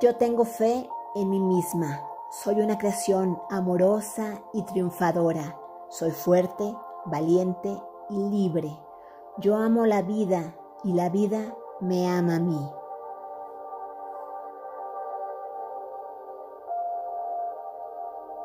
Yo tengo fe en mí misma. Soy una creación amorosa y triunfadora. Soy fuerte, valiente y libre. Yo amo la vida y la vida me ama a mí.